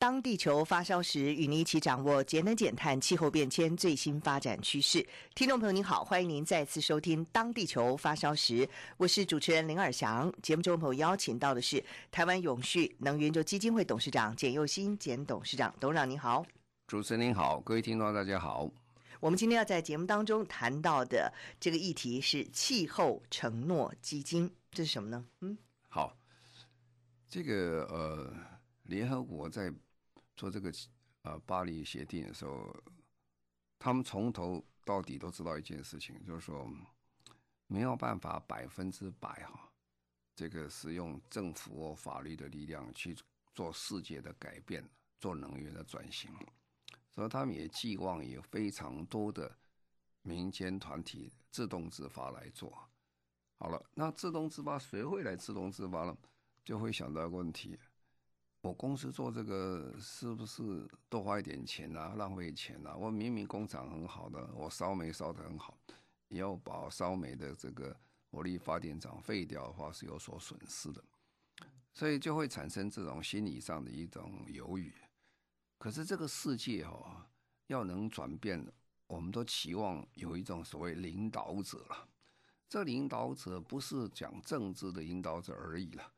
当地球发烧时，与您一起掌握节能减碳、气候变迁最新发展趋势。听众朋友您好，欢迎您再次收听《当地球发烧时》，我是主持人林尔祥。节目中朋友邀请到的是台湾永续能源研究基金会董事长简佑新简董事长，董事长您好。主持人您好，各位听众大家好。我们今天要在节目当中谈到的这个议题是气候承诺基金，这是什么呢？嗯，好，这个呃，联合国在做这个呃巴黎协定的时候，他们从头到底都知道一件事情，就是说没有办法百分之百哈，这个使用政府或法律的力量去做世界的改变，做能源的转型，所以他们也寄望有非常多的民间团体自动自发来做。好了，那自动自发谁会来自动自发呢？就会想到一个问题。我公司做这个是不是多花一点钱啊？浪费钱啊？我明明工厂很好的，我烧煤烧得很好，也要把烧煤的这个火力发电厂废掉的话是有所损失的，所以就会产生这种心理上的一种犹豫。可是这个世界哦，要能转变，我们都期望有一种所谓领导者了。这领导者不是讲政治的领导者而已了。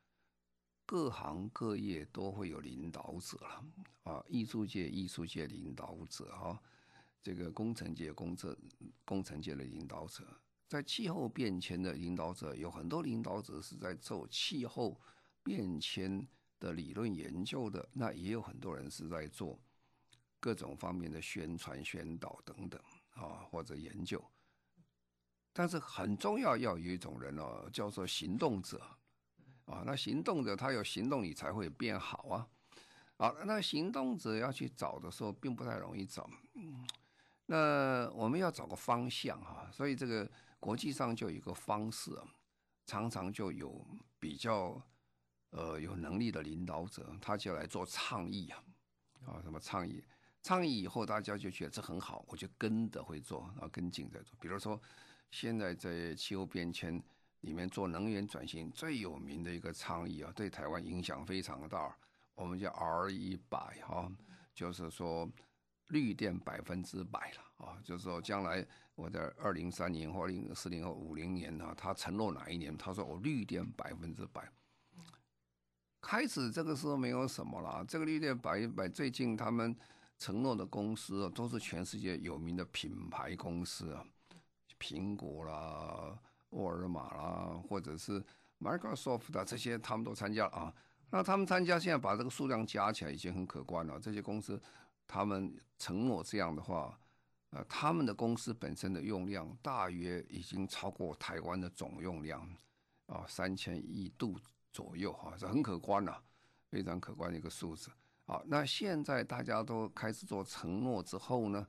各行各业都会有领导者了啊，艺术界艺术界领导者啊，这个工程界工程工程界的领导者，在气候变迁的领导者有很多领导者是在做气候变迁的理论研究的，那也有很多人是在做各种方面的宣传宣导等等啊，或者研究，但是很重要要有一种人哦，叫做行动者。啊，那行动者他有行动，你才会变好啊！啊，那行动者要去找的时候，并不太容易找。嗯，那我们要找个方向哈，所以这个国际上就有一个方式，啊常常就有比较呃有能力的领导者，他就来做倡议啊，啊，什么倡议？倡议以后，大家就觉得这很好，我就跟着会做，然后跟进在做。比如说，现在在气候变迁。里面做能源转型最有名的一个倡议啊，对台湾影响非常大。我们叫 R 一百哈，就是说绿电百分之百了啊，就是说将来我在二零三零或零四零或五零年啊，他承诺哪一年？他说我绿电百分之百。开始这个时候没有什么了，这个绿电百分百，最近他们承诺的公司都是全世界有名的品牌公司啊，苹果啦。沃尔玛啦，或者是 Microsoft 的这些，他们都参加啊。那他们参加，现在把这个数量加起来已经很可观了。这些公司，他们承诺这样的话，呃，他们的公司本身的用量大约已经超过台湾的总用量啊，三千亿度左右哈，这很可观了，非常可观的一个数字。好，那现在大家都开始做承诺之后呢，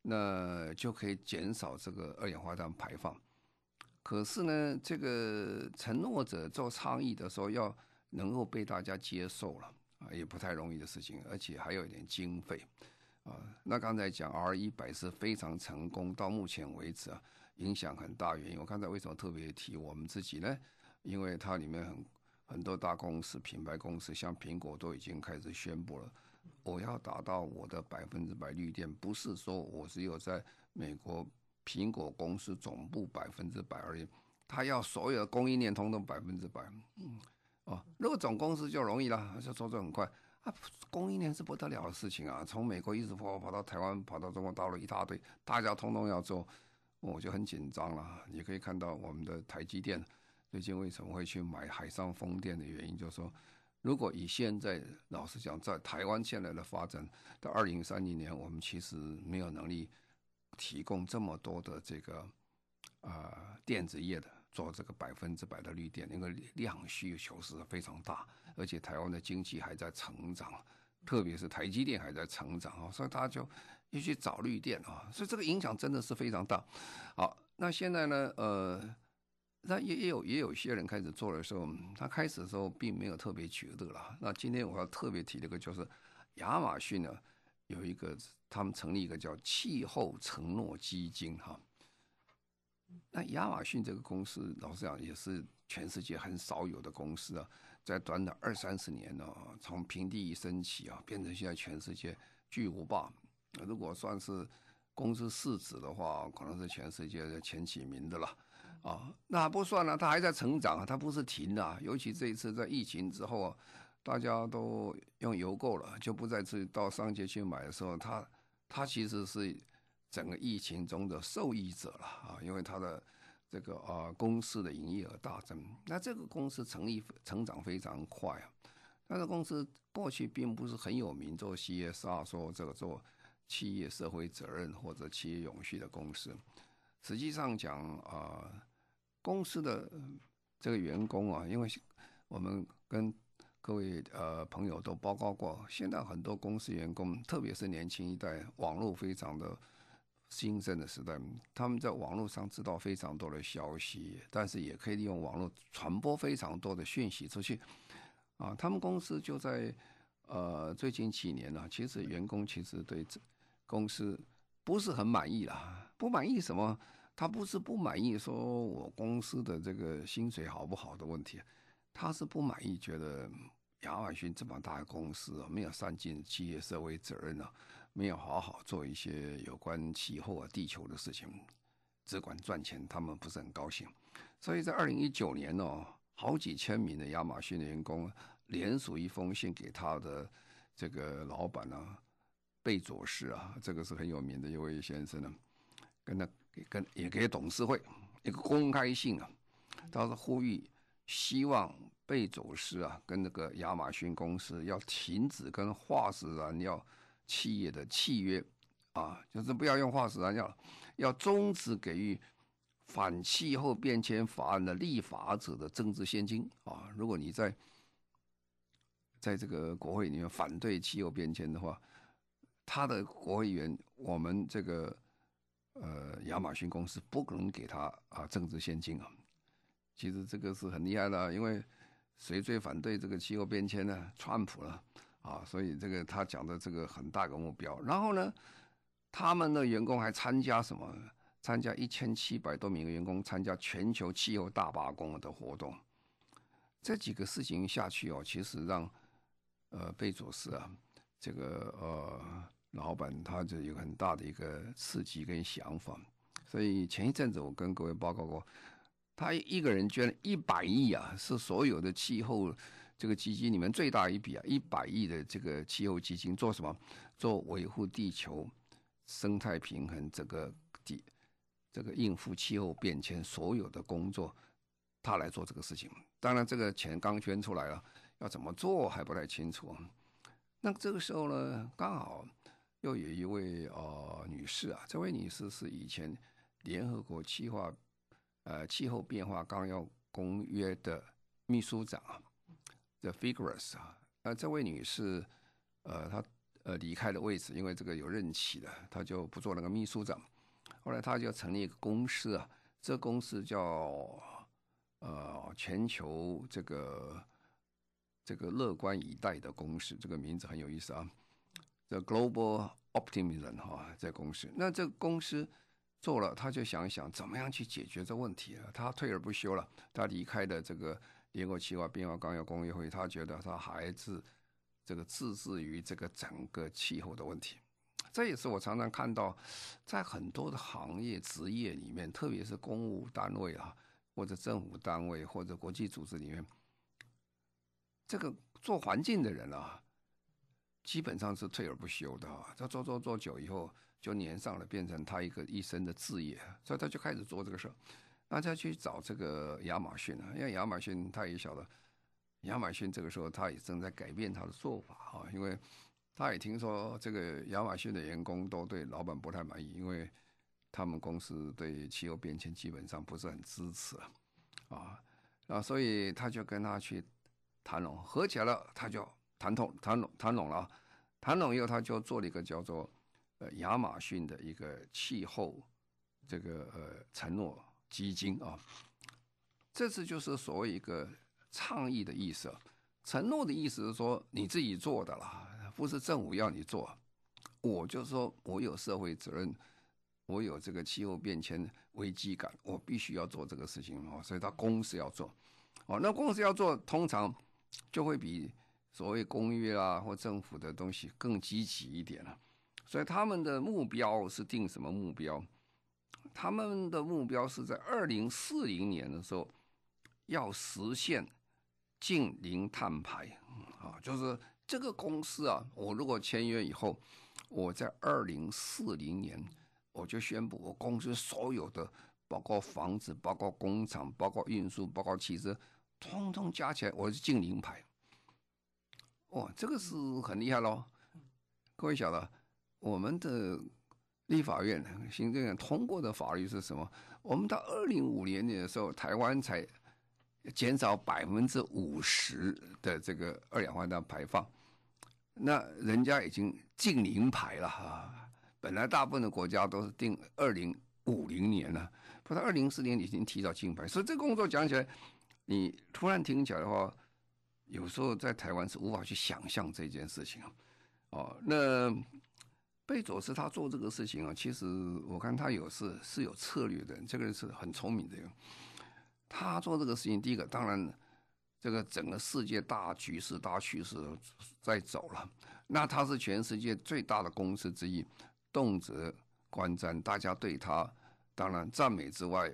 那就可以减少这个二氧化碳排放。可是呢，这个承诺者做倡议的时候，要能够被大家接受了啊，也不太容易的事情，而且还有一点经费啊。那刚才讲 R 一百是非常成功，到目前为止啊，影响很大。原因我刚才为什么特别提我们自己呢？因为它里面很很多大公司、品牌公司，像苹果都已经开始宣布了，我要达到我的百分之百绿电，不是说我只有在美国。苹果公司总部百分之百而已，他要所有的供应链通通百分之百。嗯，哦，如果总公司就容易了，就做得很快。啊，供应链是不得了的事情啊，从美国一直跑跑到台湾，跑到中国大陆一大堆，大家通通要做，我就很紧张了。你可以看到我们的台积电最近为什么会去买海上风电的原因，就是说，如果以现在老实讲，在台湾现在的发展，到二零三零年，我们其实没有能力。提供这么多的这个呃电子业的做这个百分之百的绿电，因为量需求是非常大，而且台湾的经济还在成长，特别是台积电还在成长啊，所以他就又去找绿电啊，所以这个影响真的是非常大。好，那现在呢，呃，那也也有也有些人开始做的时候，他开始的时候并没有特别觉得啦。那今天我要特别提这个，就是亚马逊呢有一个，他们成立一个叫气候承诺基金哈。那亚马逊这个公司，老实讲也是全世界很少有的公司啊，在短短二三十年呢，从平地一升起啊，变成现在全世界巨无霸。如果算是公司市值的话，可能是全世界的前几名的了啊。那不算了，它还在成长，它不是停的啊。尤其这一次在疫情之后啊，大家都用邮购了，就不再去到商界去买的时候，它他其实是。整个疫情中的受益者了啊，因为他的这个啊公司的营业额大增，那这个公司成立成长非常快啊。但是公司过去并不是很有名做 CSR，说这个做企业社会责任或者企业永续的公司。实际上讲啊，公司的这个员工啊，因为我们跟各位呃朋友都报告过，现在很多公司员工，特别是年轻一代，网络非常的。兴盛的时代，他们在网络上知道非常多的消息，但是也可以利用网络传播非常多的讯息出去。啊，他们公司就在呃最近几年呢，其实员工其实对这公司不是很满意啦。不满意什么？他不是不满意说我公司的这个薪水好不好的问题，他是不满意觉得亚马逊这么大的公司啊没有善尽企业社会责任啊。没有好好做一些有关气候啊、地球的事情，只管赚钱，他们不是很高兴。所以在二零一九年呢、好几千名的亚马逊员工联署一封信给他的这个老板啊，贝佐斯啊，这个是很有名的一位先生呢，跟他跟也给董事会一个公开信啊，他是呼吁希望贝佐斯啊跟那个亚马逊公司要停止跟化石燃料。企业的契约啊，就是不要用化石燃料，要终止给予反气候变迁法案的立法者的政治献金啊！如果你在在这个国会里面反对气候变迁的话，他的国会议员，我们这个呃亚马逊公司不可能给他啊政治献金啊！其实这个是很厉害的，因为谁最反对这个气候变迁呢？川普了。啊，所以这个他讲的这个很大个目标，然后呢，他们的员工还参加什么？参加一千七百多名员工参加全球气候大罢工的活动。这几个事情下去哦，其实让呃贝佐斯啊，这个呃老板他就有很大的一个刺激跟想法。所以前一阵子我跟各位报告过，他一个人捐了一百亿啊，是所有的气候。这个基金里面最大一笔啊，一百亿的这个气候基金做什么？做维护地球生态平衡，这个地这个应付气候变迁所有的工作，他来做这个事情。当然，这个钱刚捐出来了，要怎么做还不太清楚。那这个时候呢，刚好又有一位呃女士啊，这位女士是以前联合国气化呃气候变化纲要公约的秘书长啊。The Figures 啊，那，这位女士，呃，她呃离开了位置，因为这个有任期的，她就不做那个秘书长。后来她就成立一个公司啊，这公司叫呃全球这个这个乐观以待的公司，这个名字很有意思啊，The Global Optimism 哈，这公司。那这个公司做了，他就想一想怎么样去解决这问题了？他退而不休了，他离开了这个。联合国气候变化纲要公约会，他觉得他还是这个自治于这个整个气候的问题。这也是我常常看到，在很多的行业职业里面，特别是公务单位啊，或者政府单位或者国际组织里面，这个做环境的人啊，基本上是退而不休的啊。他做做做久以后，就粘上了，变成他一个一生的志业，所以他就开始做这个事儿。大家去找这个亚马逊啊，因为亚马逊他也晓得，亚马逊这个时候他也正在改变他的做法啊，因为他也听说这个亚马逊的员工都对老板不太满意，因为他们公司对气候变迁基本上不是很支持啊。啊，所以他就跟他去谈拢，合起来了，他就谈通谈拢谈拢了，谈拢以后他就做了一个叫做呃亚马逊的一个气候这个呃承诺基金啊，这次就是所谓一个倡议的意思，承诺的意思是说你自己做的啦，不是政府要你做，我就说我有社会责任。我有这个气候变迁危机感，我必须要做这个事情哦，所以他公司要做，哦，那公司要做，通常就会比所谓公约啊或政府的东西更积极一点了。所以他们的目标是定什么目标？他们的目标是在二零四零年的时候要实现净零碳排啊，就是这个公司啊，我如果签约以后，我在二零四零年。我就宣布，我公司所有的，包括房子、包括工厂、包括运输、包括汽车，通通加起来，我是净零排。哇，这个是很厉害喽！各位晓得，我们的立法院、行政院通过的法律是什么？我们到二零五零年的时候，台湾才减少百分之五十的这个二氧化碳排放，那人家已经净零排了哈。本来大部分的国家都是定二零五零年了，不是二零四零年已经提早竞拍，所以这工作讲起来，你突然听起来的话，有时候在台湾是无法去想象这件事情哦，那贝佐斯他做这个事情啊，其实我看他有是是有策略的，这个人是很聪明的。他做这个事情，第一个当然，这个整个世界大局势、大趋势在走了，那他是全世界最大的公司之一。动辄观瞻，大家对他当然赞美之外，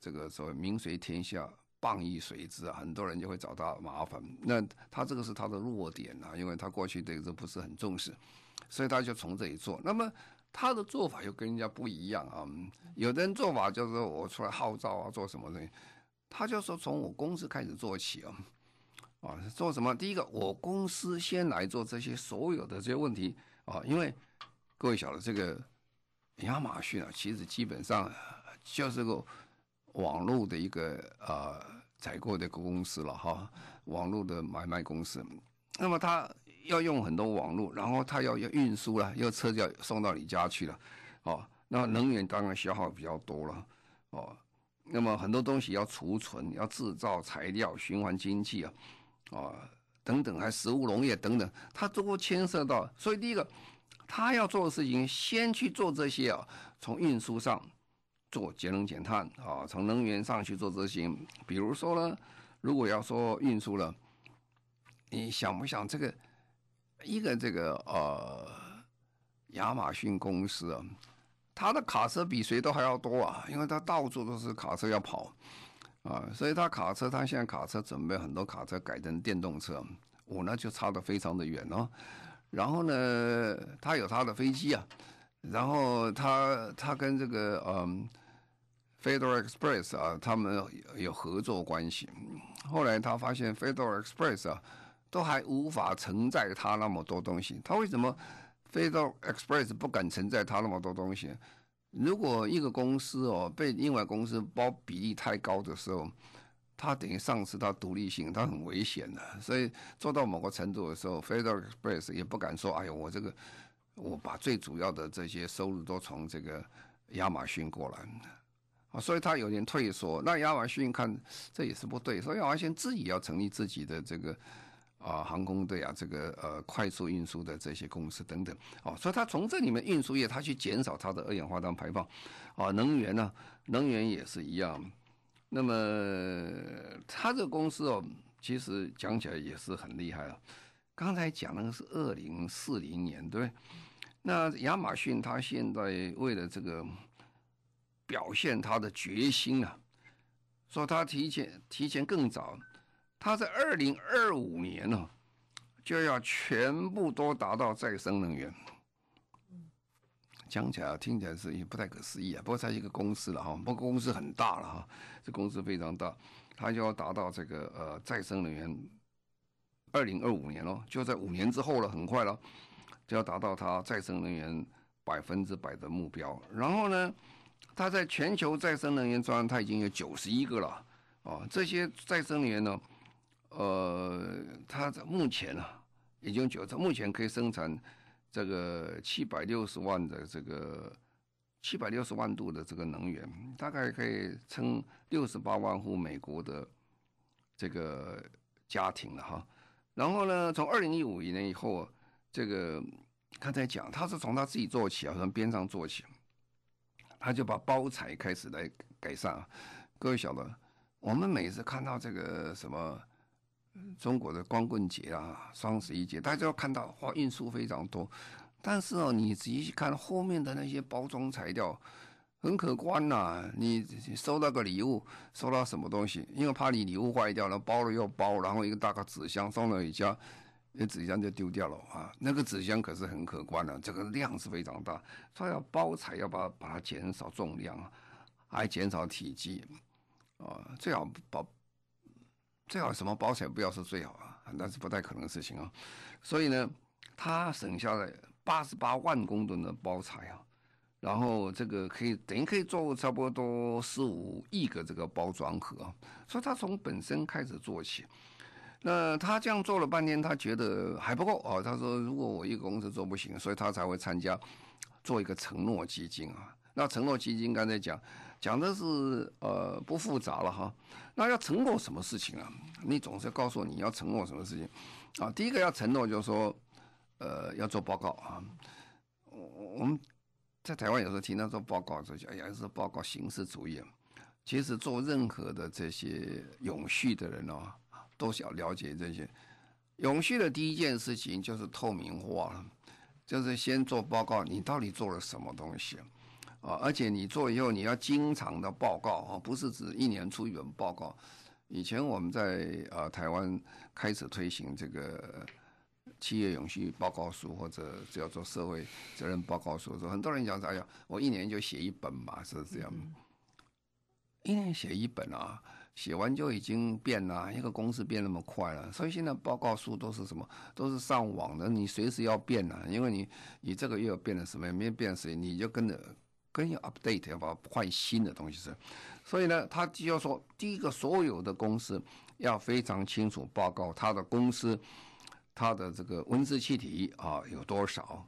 这个所谓名垂天下，谤亦随之啊，很多人就会找他麻烦。那他这个是他的弱点啊，因为他过去对这不是很重视，所以他就从这里做。那么他的做法又跟人家不一样啊。有的人做法就是我出来号召啊，做什么东西，他就说从我公司开始做起啊，啊，做什么？第一个，我公司先来做这些所有的这些问题啊，因为。各位晓得这个亚马逊啊，其实基本上就是个网络的一个呃采购的公司了哈，网络的买卖公司。那么他要用很多网络，然后他要要运输了，要车要送到你家去了，哦，那能源当然消耗比较多了，哦，那么很多东西要储存、要制造材料、循环经济啊，啊等等，还食物农业等等，它都牵涉到。所以第一个。他要做的事情，先去做这些啊，从运输上做节能减碳啊，从能源上去做这些。比如说呢，如果要说运输了，你想不想这个一个这个呃亚马逊公司啊，他的卡车比谁都还要多啊，因为他到处都是卡车要跑啊，所以他卡车，他现在卡车准备很多卡车改成电动车，我呢就差得非常的远哦。然后呢，他有他的飞机啊，然后他他跟这个嗯，Federal Express 啊，他们有合作关系。后来他发现 Federal Express 啊，都还无法承载他那么多东西。他为什么飞到 Express 不敢承载他那么多东西？如果一个公司哦被另外公司包比例太高的时候。他等于丧失他独立性，他很危险的。所以做到某个程度的时候，Federal Express 也不敢说：“哎呦，我这个我把最主要的这些收入都从这个亚马逊过来。”啊，所以他有点退缩。那亚马逊看这也是不对，所以亚马逊自己要成立自己的这个啊航空队啊，这个呃快速运输的这些公司等等。哦，所以他从这里面运输业，他去减少他的二氧化碳排放。啊，能源呢，能源也是一样。那么他这个公司哦，其实讲起来也是很厉害了。刚才讲那个是二零四零年，对。那亚马逊他现在为了这个表现他的决心啊，说他提前提前更早，他在二零二五年呢就要全部都达到再生能源。讲起来听起来是也不太可思议啊，不过它一个公司了哈，不过公司很大了哈，这公司非常大，它就要达到这个呃再生能源，二零二五年哦，就在五年之后了，很快了，就要达到它再生能源百分之百的目标。然后呢，它在全球再生能源专案，它已经有九十一个了哦，这些再生能源呢，呃，它目前、啊，已经觉得目前可以生产这个七百六十万的这个七百六十万度的这个能源，大概可以撑六十八万户美国的这个家庭了哈。然后呢，从二零一五年以后，这个刚才讲，他是从他自己做起啊，从边上做起，他就把包材开始来改善啊。各位晓得，我们每次看到这个什么中国的光棍节啊、双十一节，大家都看到哇，运输非常多，但是哦，你仔细看后面的那些包装材料。很可观呐、你收到个礼物，收到什么东西？因为怕你礼物坏掉了，包了又包，然后一个大个纸箱送到你家，那纸箱就丢掉了啊。那个纸箱可是很可观的、这个量是非常大，它要包材要把把它减少重量，还减少体积啊。最好包，最好什么包材不要是最好啊，那是不太可能的事情啊。所以呢，他省下来八十八万公吨的包材啊。然后这个可以等于可以做差不多十五亿个这个包装盒，所以他从本身开始做起。那他这样做了半天，他觉得还不够啊。他说：“如果我一个公司做不行，所以他才会参加做一个承诺基金啊。”那承诺基金刚才讲讲的是呃不复杂了哈。那要承诺什么事情啊？你总是告诉我你要承诺什么事情啊？第一个要承诺就是说呃要做报告啊。我我们。在台湾有时候听到做报告，就讲哎呀，是报告形式主义。其实做任何的这些永续的人哦，都想了解这些永续的第一件事情就是透明化，就是先做报告，你到底做了什么东西？而且你做以后你要经常的报告啊，不是指一年出一本报告。以前我们在呃台湾开始推行这个。企业永续报告书或者叫做社会责任报告书，的时候很多人讲说：“哎呀，我一年就写一本嘛，是这样。嗯”一年写一本啊，写完就已经变了，一个公司变那么快了。所以现在报告书都是什么？都是上网的，你随时要变了，因为你你这个月又变了什么？没变谁？你就跟着跟着 update，要把换新的东西是。所以呢，他就要说，第一个，所有的公司要非常清楚报告他的公司。他的这个温室气体啊有多少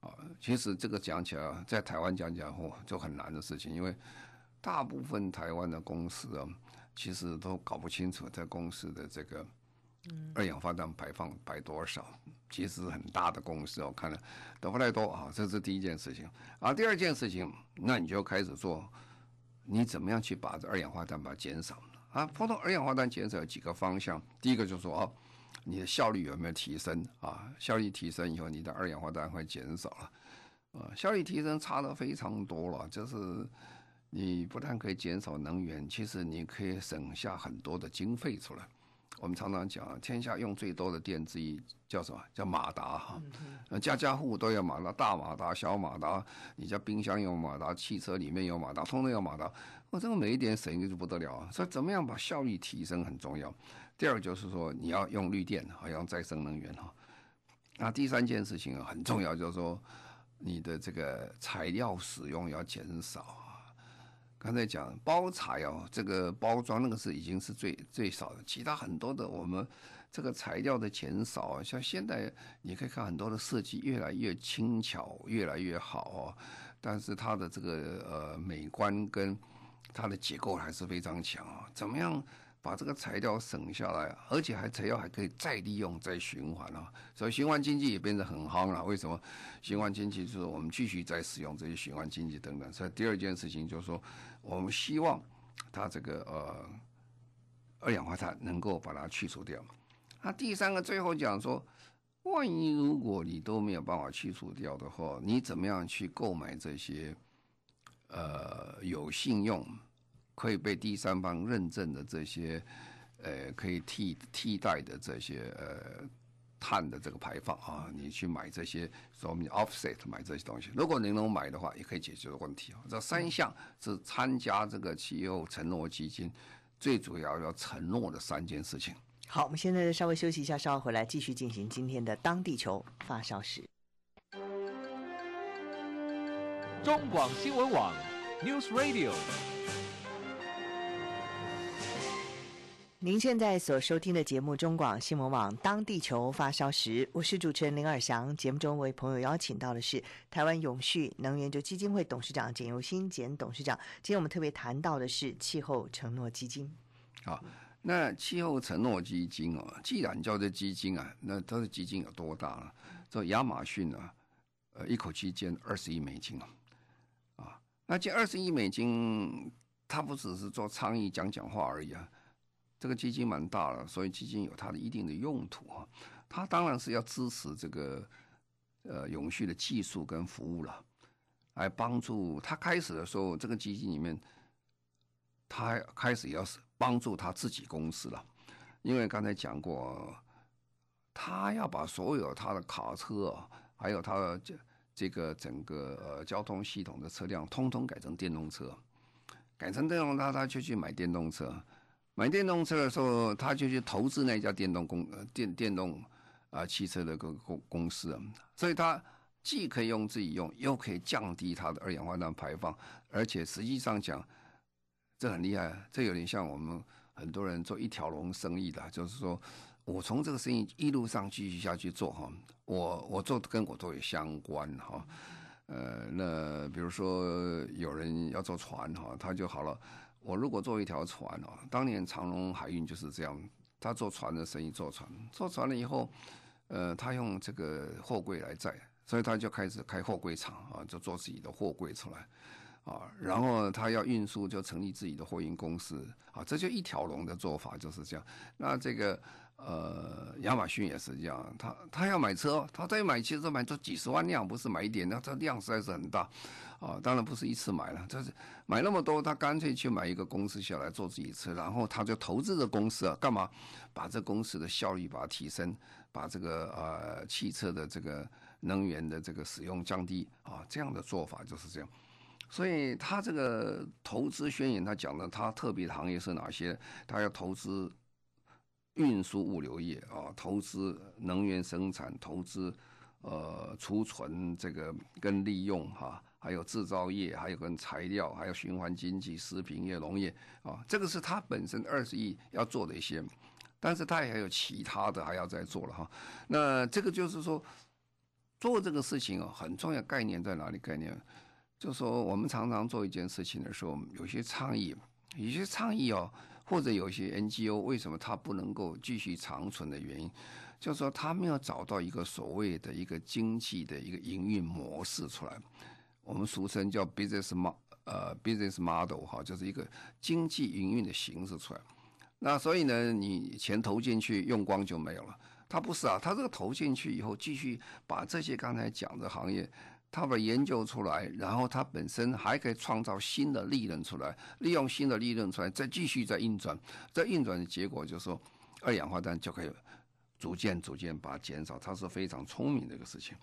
啊？其实这个讲起来，在台湾讲讲哦就很难的事情，因为大部分台湾的公司啊，其实都搞不清楚在公司的这个二氧化碳排放排多少。其实很大的公司，我看了都不太多啊。这是第一件事情啊。第二件事情，那你就开始做，你怎么样去把这二氧化碳把它减少啊？普通二氧化碳减少有几个方向，第一个就是说啊。你的效率有没有提升啊？效率提升以后，你的二氧化碳会减少了，啊，效率提升差的非常多了。就是你不但可以减少能源，其实你可以省下很多的经费出来。我们常常讲，天下用最多的电之一叫什么？叫马达哈。家家户户都有马达，大马达、小马达，你家冰箱有马达，汽车里面有马达，通通有马达。我这个每一点省一个就不得了啊！所以怎么样把效率提升很重要。第二就是说，你要用绿电，要用再生能源哈。那第三件事情很重要，就是说你的这个材料使用要减少啊。刚才讲包材哦，这个包装那个是已经是最最少的，其他很多的我们这个材料的减少，像现在你可以看很多的设计越来越轻巧，越来越好哦，但是它的这个呃美观跟它的结构还是非常强啊。怎么样？把这个材料省下来，而且还材料还可以再利用、再循环啊，所以循环经济也变得很夯了。为什么？循环经济就是我们继续再使用这些循环经济等等。所以第二件事情就是说，我们希望它这个呃二氧化碳能够把它去除掉。那第三个最后讲说，万一如果你都没有办法去除掉的话，你怎么样去购买这些呃有信用？可以被第三方认证的这些，呃，可以替替代的这些呃碳的这个排放啊，你去买这些，说我们 offset 买这些东西，如果您能买的话，也可以解决的问题啊。这三项是参加这个气候承诺基金最主要要承诺的三件事情。好，我们现在稍微休息一下，稍后回来继续进行今天的当地球发烧时。中广新闻网 News Radio。您现在所收听的节目中广新闻网《当地球发烧时》，我是主持人林尔祥。节目中为朋友邀请到的是台湾永续能源基金会董事长简尤新简董事长。今天我们特别谈到的是气候承诺基金。好，那气候承诺基金哦，既然叫做基金啊，那它的基金有多大呢？这亚马逊啊，呃，一口气捐二十亿美金啊，啊，那这二十亿美金，它不只是做倡议讲讲话而已啊。这个基金蛮大了，所以基金有它的一定的用途啊。它当然是要支持这个呃永续的技术跟服务了，来帮助他开始的时候，这个基金里面，他开始要是帮助他自己公司了，因为刚才讲过，他要把所有他的卡车，还有他的这这个整个呃交通系统的车辆，通通改成电动车，改成电动车，他就去买电动车。买电动车的时候，他就去投资那家电动公电电动啊汽车的个公公司，所以他既可以用自己用，又可以降低它的二氧化碳排放，而且实际上讲，这很厉害，这有点像我们很多人做一条龙生意的，就是说我从这个生意一路上继续下去做哈，我我做的跟我都有相关哈，呃，那比如说有人要坐船哈，他就好了。我如果做一条船哦，当年长隆海运就是这样，他做船的生意，做船，做船了以后，呃，他用这个货柜来载，所以他就开始开货柜厂啊，就做自己的货柜出来，啊，然后他要运输就成立自己的货运公司，啊，这就一条龙的做法就是这样。那这个呃，亚马逊也是这样，他他要买车，他再买汽车买这几十万辆，不是买一点，那这量实在是很大。啊，当然不是一次买了，就是买那么多，他干脆去买一个公司下来做自己车，然后他就投资这公司啊，干嘛？把这公司的效率把它提升，把这个呃汽车的这个能源的这个使用降低啊，这样的做法就是这样。所以他这个投资宣言，他讲的他特别的行业是哪些？他要投资运输物流业啊，投资能源生产，投资呃储存这个跟利用哈。还有制造业，还有跟材料，还有循环经济、食品业、农业啊，这个是他本身二十亿要做的一些，但是他也还有其他的还要再做了哈。那这个就是说，做这个事情啊，很重要概念在哪里？概念就是说，我们常常做一件事情的时候，有些倡议，有些倡议哦，或者有些 NGO 为什么它不能够继续长存的原因，就是说他没有找到一个所谓的一个经济的一个营运模式出来。我们俗称叫 business mo 呃 business model 哈，就是一个经济营运的形式出来。那所以呢，你钱投进去用光就没有了。他不是啊，他这个投进去以后，继续把这些刚才讲的行业，他把研究出来，然后他本身还可以创造新的利润出来，利用新的利润出来，再继续再运转。再运转的结果就是说，二氧化碳就可以逐渐逐渐把它减少。它是非常聪明的一个事情。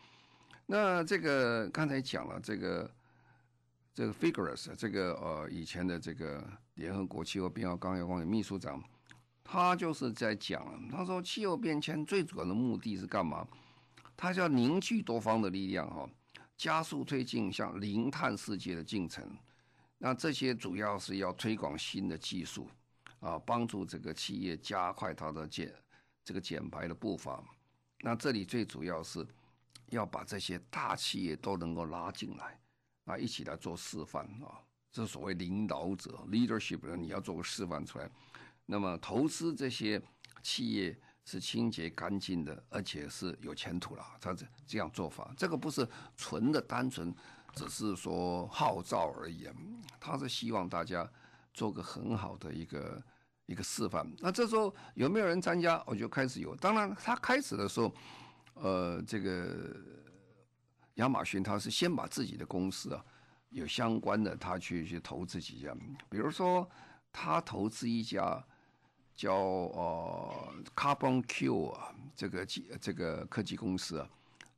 那这个刚才讲了，这个这个 Figures 这个呃以前的这个联合国气候变化纲要会议秘书长，他就是在讲，他说气候变迁最主要的目的是干嘛？他要凝聚多方的力量哈，加速推进向零碳世界的进程。那这些主要是要推广新的技术啊，帮助这个企业加快它的减这个减排的步伐。那这里最主要是。要把这些大企业都能够拉进来，啊，一起来做示范啊，这所谓领导者 leadership，你要做个示范出来。那么投资这些企业是清洁干净的，而且是有前途了。他这这样做法，这个不是纯的单纯，只是说号召而已。他是希望大家做个很好的一个一个示范。那这时候有没有人参加？我就开始有。当然，他开始的时候。呃，这个亚马逊他是先把自己的公司啊，有相关的他去去投资几家，比如说他投资一家叫呃 Carbon Q 啊，这个技这个科技公司啊，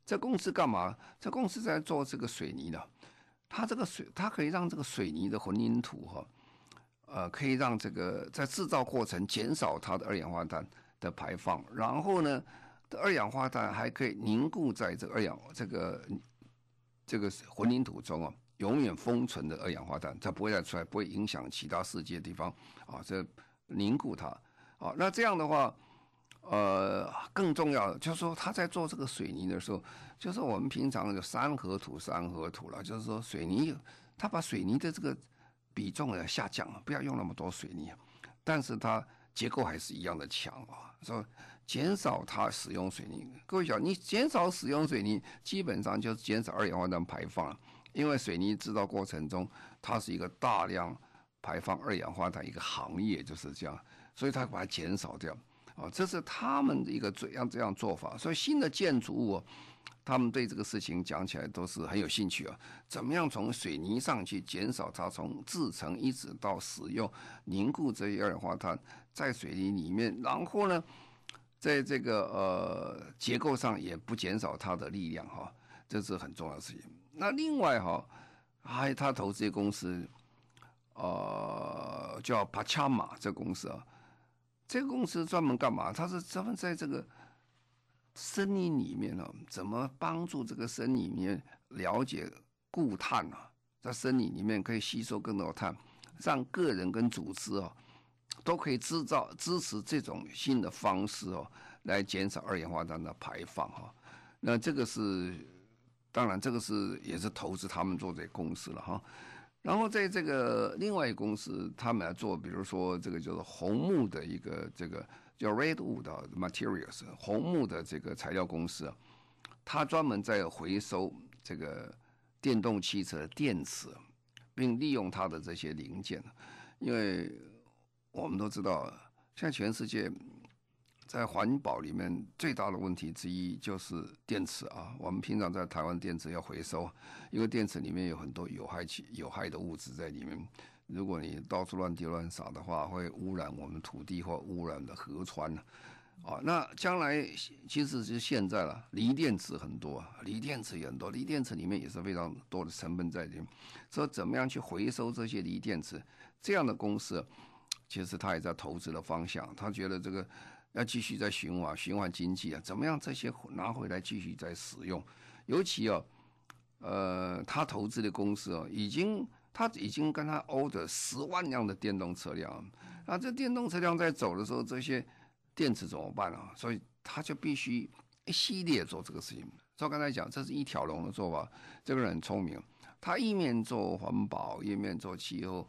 这公司干嘛？这公司在做这个水泥的，它这个水它可以让这个水泥的混凝土哈，呃，可以让这个在制造过程减少它的二氧化碳的排放，然后呢，二氧化碳还可以凝固在这二氧这个这个混凝土中啊，永远封存的二氧化碳，它不会再出来，不会影响其他世界地方啊。这凝固它啊，那这样的话，呃，更重要的就是说他在做这个水泥的时候，就是我们平常的三合土、三合土了，就是说水泥，他把水泥的这个比重要下降了，不要用那么多水泥，但是它结构还是一样的强啊，说减少它使用水泥。各位想，你减少使用水泥，基本上就是减少二氧化碳排放，因为水泥制造过程中，它是一个大量排放二氧化碳一个行业，就是这样。所以它把它减少掉，啊，这是他们的一个这样这样做法。所以新的建筑物，他们对这个事情讲起来都是很有兴趣啊。怎么样从水泥上去减少它从制成一直到使用凝固这些二氧化碳在水泥里面，然后呢，在这个呃结构上也不减少它的力量哈，这是很重要的事情。那另外哈，还有他投资的公司，呃，叫帕恰马这公司啊。这个公司专门干嘛？它是专门在这个森林里面呢，怎么帮助这个森林里面了解固碳啊，在森林里面可以吸收更多碳，让个人跟组织哦都可以制造支持这种新的方式哦，来减少二氧化碳的排放哈。那这个是当然，这个是也是投资他们做这公司了哈。然后在这个另外一个公司，他们来做，比如说这个叫做红木的一个这个叫 Redwood Materials 红木的这个材料公司，它专门在回收这个电动汽车电池，并利用它的这些零件，因为我们都知道，现在全世界。在环保里面最大的问题之一就是电池啊。我们平常在台湾电池要回收，因为电池里面有很多有害气、有害的物质在里面。如果你到处乱丢乱撒的话，会污染我们土地或污染的河川啊。那将来其实是现在了，锂电池很多，锂电池也很多，锂电池里面也是非常多的成本在里面。说怎么样去回收这些锂电池？这样的公司其实他也在投资的方向，他觉得这个。要继续在循环循环经济啊，怎么样这些拿回来继续再使用？尤其啊，呃，他投资的公司哦，已经他已经跟他 order 十万辆的电动车辆，那这电动车辆在走的时候，这些电池怎么办啊？所以他就必须一系列做这个事情。所以刚才讲，这是一条龙的做法。这个人很聪明，他一面做环保，一面做气候。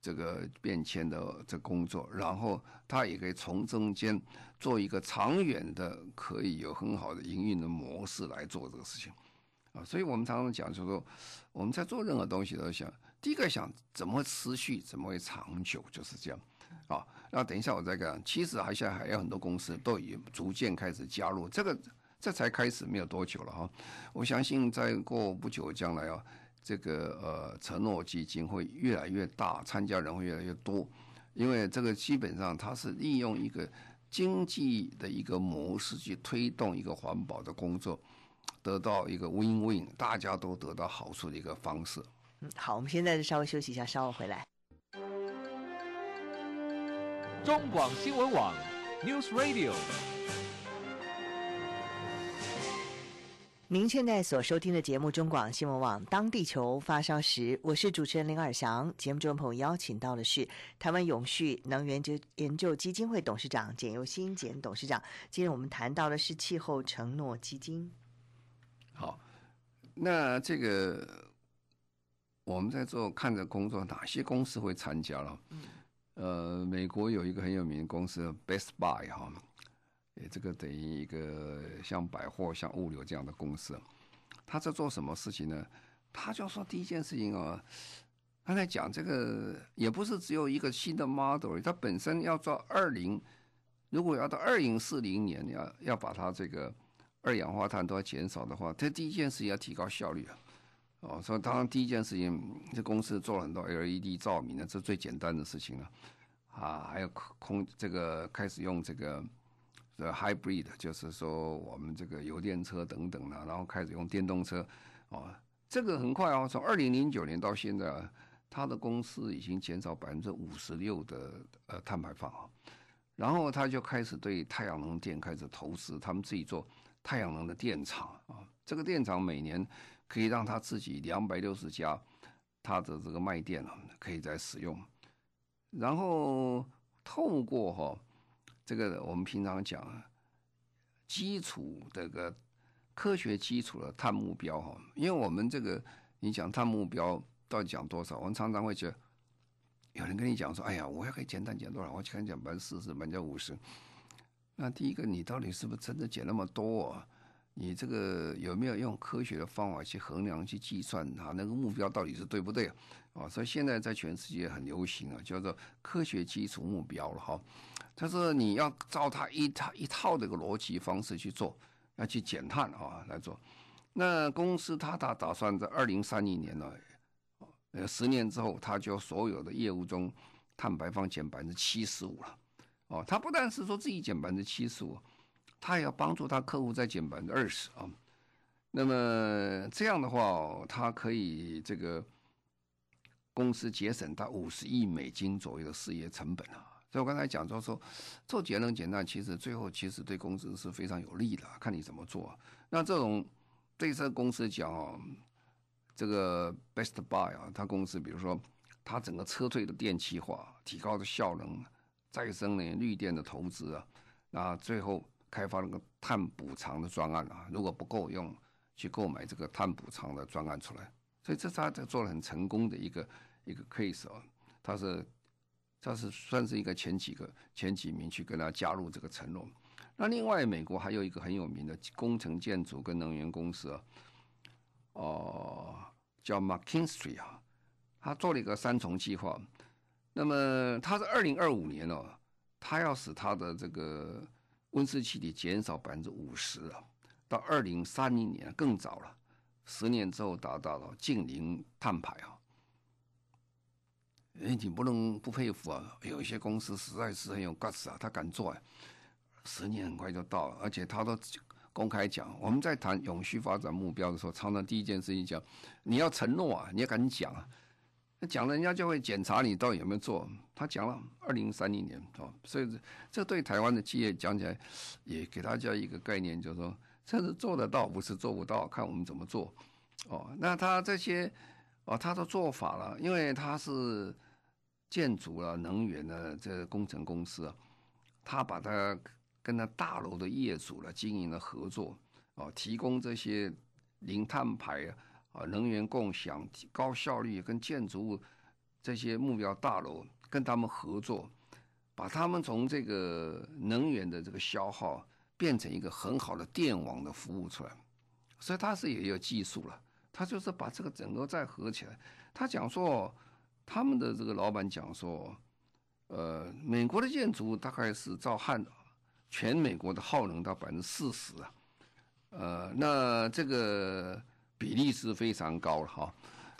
这个变迁的这工作，然后他也可以从中间做一个长远的，可以有很好的营运的模式来做这个事情，啊，所以我们常常讲，就是说我们在做任何东西都想，第一个想怎么持续，怎么会长久，就是这样，啊，那等一下我再讲，其实还现在还有很多公司都已逐渐开始加入这个，这才开始没有多久了哈，我相信再过不久将来啊。这个呃，承诺基金会越来越大，参加人会越来越多，因为这个基本上它是利用一个经济的一个模式去推动一个环保的工作，得到一个 win-win，大家都得到好处的一个方式。嗯，好，我们现在稍微休息一下，稍后回来。中广新闻网，News Radio。您现在所收听的节目《中广新闻网》，当地球发烧时，我是主持人林尔翔。节目中朋友邀请到的是台湾永续能源研究基金会董事长简又新简董事长。今天我们谈到的是气候承诺基金。好，那这个我们在做看着工作，哪些公司会参加了？嗯，呃，美国有一个很有名的公司 Best Buy 哈。这个等于一个像百货、像物流这样的公司，他在做什么事情呢？他就说第一件事情啊，他在讲这个也不是只有一个新的 model，他本身要做二零，如果要到二零四零年要要把它这个二氧化碳都要减少的话，他第一件事情要提高效率啊。哦，所以当然第一件事情，这公司做了很多 LED 照明的，这最简单的事情了啊，还有空这个开始用这个。Hybrid 就是说我们这个油电车等等的，然后开始用电动车，哦，这个很快哦，从二零零九年到现在啊，他的公司已经减少百分之五十六的呃碳排放啊，然后他就开始对太阳能电开始投资，他们自己做太阳能的电厂啊，这个电厂每年可以让他自己两百六十家他的这个卖电啊可以再使用，然后透过哈。这个我们平常讲啊基础这个科学基础的碳目标哈，因为我们这个你讲碳目标到底讲多少？我们常常会觉得有人跟你讲说：“哎呀，我要可以减碳减多少？”我就跟你讲百分之四十，百分之五十。那第一个，你到底是不是真的减那么多啊？你这个有没有用科学的方法去衡量、去计算啊？那个目标到底是对不对？啊，所以现在在全世界很流行啊，叫做科学基础目标了哈。他说你要照他一套一套这个逻辑方式去做，要去减碳啊来做。那公司他打打算在二零三零年呢，呃，十年之后，他就所有的业务中碳排放减百分之七十五了。哦，他不但是说自己减百分之七十五。他也要帮助他客户再减百分之二十啊，那么这样的话，他可以这个公司节省到五十亿美金左右的事业成本啊。所以我刚才讲就说，做节能减碳，其实最后其实对公司是非常有利的，看你怎么做。那这种对这公司讲哦，这个 Best Buy 啊，他公司比如说他整个车队的电气化，提高的效能，再生能源、绿电的投资啊，那最后。开发那个碳补偿的专案啊，如果不够用，去购买这个碳补偿的专案出来，所以这是他做的很成功的一个一个 case 哦，他是这是算是一个前几个前几名去跟他加入这个承诺。那另外美国还有一个很有名的工程建筑跟能源公司啊，哦叫 McKinsey 啊，他做了一个三重计划，那么他是二零二五年哦，他要使他的这个。温室气体减少百分之五十啊，到二零三零年更早了，十年之后达到了净零碳排啊！哎，你不能不佩服啊！有一些公司实在是很有 guts 啊，他敢做啊，十年很快就到了，而且他都公开讲。我们在谈永续发展目标的时候，常常第一件事情讲，你要承诺啊，你要敢讲啊。讲了，人家就会检查你到底有没有做。他讲了二零三零年哦，所以这对台湾的企业讲起来，也给大家一个概念，就是说这是做得到，不是做不到，看我们怎么做。哦，那他这些哦，他的做法了，因为他是建筑了、能源的这工程公司啊，他把他跟他大楼的业主了经营了合作哦，提供这些零碳排啊。啊，能源共享、高效率跟建筑物这些目标大楼，跟他们合作，把他们从这个能源的这个消耗变成一个很好的电网的服务出来，所以他是也有技术了。他就是把这个整个再合起来。他讲说，他们的这个老板讲说，呃，美国的建筑大概是照汉全美国的耗能到百分之四十啊，呃，那这个。比例是非常高了哈，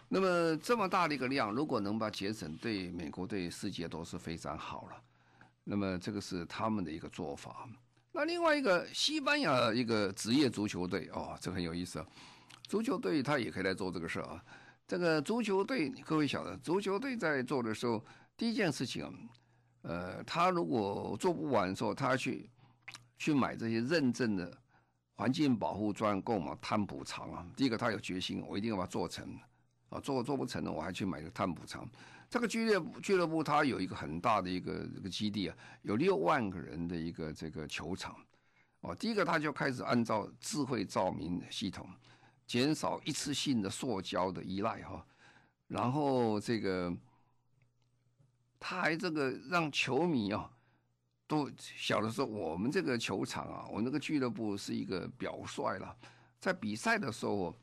那么这么大的一个量，如果能把节省，对美国对世界都是非常好了。那么这个是他们的一个做法。那另外一个西班牙一个职业足球队哦，这很有意思啊。足球队他也可以来做这个事啊。这个足球队各位晓得，足球队在做的时候，第一件事情啊，呃，他如果做不完的时候，他去去买这些认证的。环境保护专购嘛，碳补偿啊。第一个，他有决心，我一定要把它做成啊。做做不成呢，我还去买个碳补偿。这个俱乐俱乐部它有一个很大的一个这个基地啊，有六万个人的一个这个球场。哦，第一个他就开始按照智慧照明系统，减少一次性的塑胶的依赖哈。然后这个他还这个让球迷啊。都晓得说，我们这个球场啊，我那个俱乐部是一个表率了，在比赛的时候，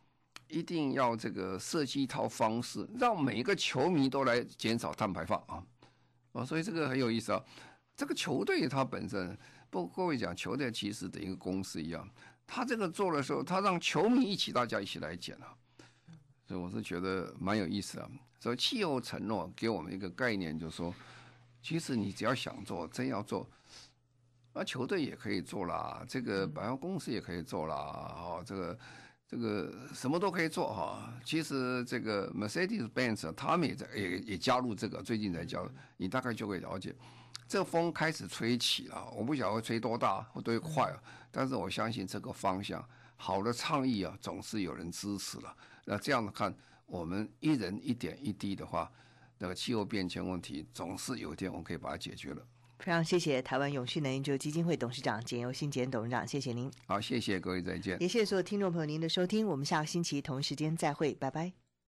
一定要这个设计一套方式，让每一个球迷都来减少碳排放啊，啊，所以这个很有意思啊。这个球队它本身，不各位讲，球队其实等于公司一样，他这个做的时候，他让球迷一起，大家一起来捡啊，所以我是觉得蛮有意思啊。所以气候承诺给我们一个概念，就是说。其实你只要想做，真要做，啊球队也可以做啦，这个百货公司也可以做啦，哦，这个这个什么都可以做哈。其实这个 Mercedes-Benz 他们也在也也加入这个，最近才加入，你大概就会了解，这个风开始吹起了，我不晓得会吹多大或多快，但是我相信这个方向好的倡议啊，总是有人支持了。那这样子看，我们一人一点一滴的话。那个气候变迁问题总是有一天我们可以把它解决了。非常谢谢台湾永续能源研究基金会董事长简尤新简董事长，谢谢您。好，谢谢各位，再见。也谢谢所有听众朋友您的收听，我们下个星期同一时间再会，拜拜。